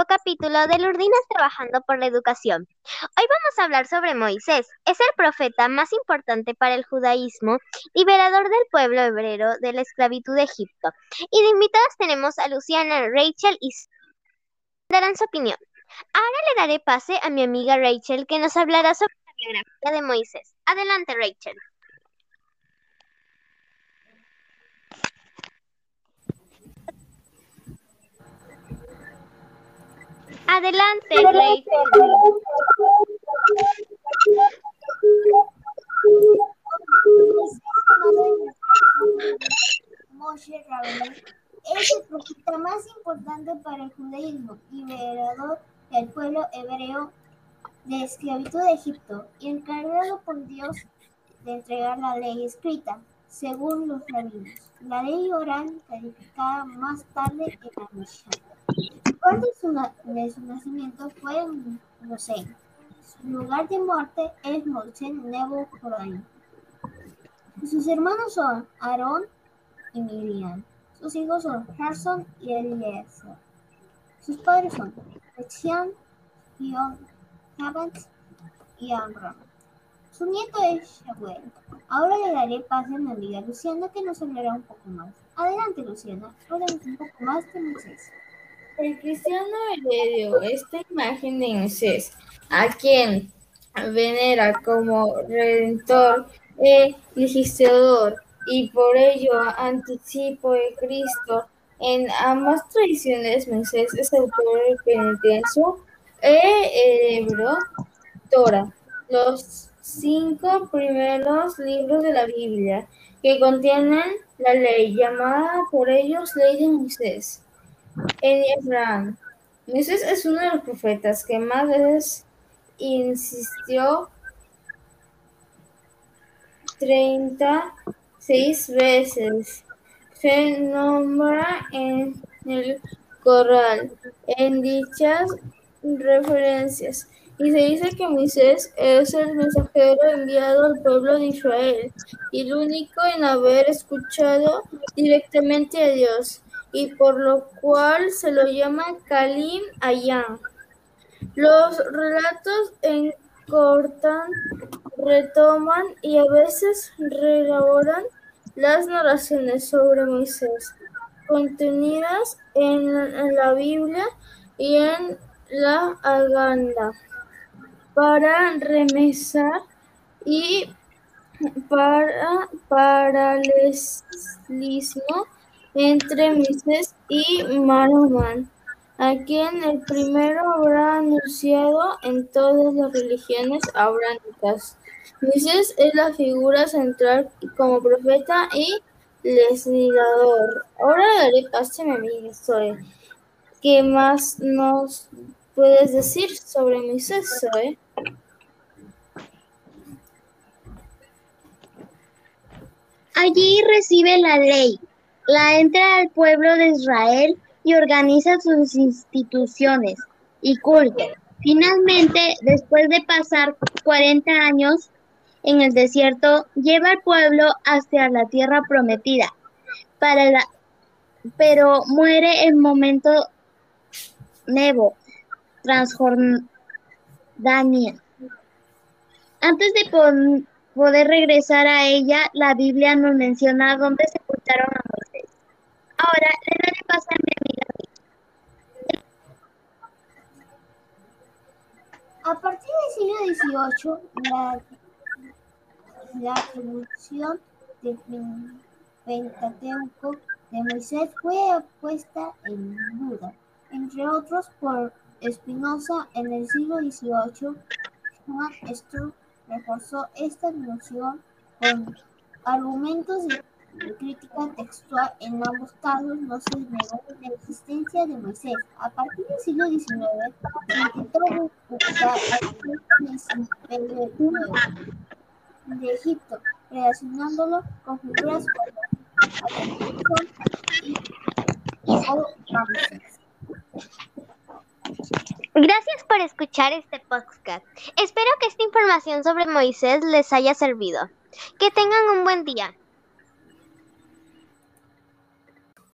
capítulo de Lurdinas Trabajando por la Educación. Hoy vamos a hablar sobre Moisés. Es el profeta más importante para el judaísmo, liberador del pueblo hebreo de la esclavitud de Egipto. Y de invitadas tenemos a Luciana, Rachel y darán su opinión. Ahora le daré pase a mi amiga Rachel que nos hablará sobre la biografía de Moisés. Adelante, Rachel. Adelante, Rachel. Moshe Rabbeinu es el profeta más importante para el judaísmo, liberador del pueblo hebreo de esclavitud de Egipto y encargado por Dios de entregar la ley escrita, según los rabinos, la ley oral calificada más tarde en la Mishnah. El de su, de su nacimiento fue en Gosén. Su lugar de muerte es Mosen Nebo Jordán. Sus hermanos son Aarón y Miriam. Sus hijos son Gerson y Eliezer. Sus padres son Echian, Gion, Havens y Amram. Su nieto es Shabuel. Ahora le daré paso a mi amiga Luciana que nos hablará un poco más. Adelante, Luciana. Háblanos un poco más de Moisés. El cristiano heredó esta imagen de Moisés, a quien venera como redentor e legislador y por ello anticipo de Cristo. En ambas tradiciones, Moisés es autor del penitencia e hebreo Torah, los cinco primeros libros de la Biblia que contienen la ley, llamada por ellos Ley de Moisés en Abraham. Moisés es uno de los profetas que más veces insistió 36 veces. Se nombra en el corral en dichas referencias y se dice que Moisés es el mensajero enviado al pueblo de Israel y el único en haber escuchado directamente a Dios y por lo cual se lo llama Kalim Ayam. Los relatos encortan, retoman y a veces reelaboran las narraciones sobre Moisés contenidas en, la Biblia y en la Aganda para remesar y para paralelismo entre Moisés y Mahomet, a quien el primero habrá anunciado en todas las religiones abránicas. Moisés es la figura central como profeta y legislador. Ahora daré paso a mi Zoe. ¿Qué más nos puedes decir sobre Moisés, Zoe? Allí recibe la ley, la entra al pueblo de Israel y organiza sus instituciones y culto. Finalmente, después de pasar 40 años en el desierto, lleva al pueblo hacia la tierra prometida, para la, pero muere en momento Nebo, Transjordania. Antes de poder regresar a ella, la Biblia nos menciona dónde a Ahora le daré paso a mi amiga A partir del siglo XVIII, la, la del Pentateuco de Moisés fue puesta en duda, entre otros por Spinoza en el siglo XVIII. Juan Sturm reforzó esta noción con argumentos de la crítica textual en ambos casos no se negó la existencia de Moisés. A partir del siglo XIX se intentó buscar el imperio de Egipto, relacionándolo con figuras como Gracias por escuchar este podcast. Espero que esta información sobre Moisés les haya servido. Que tengan un buen día.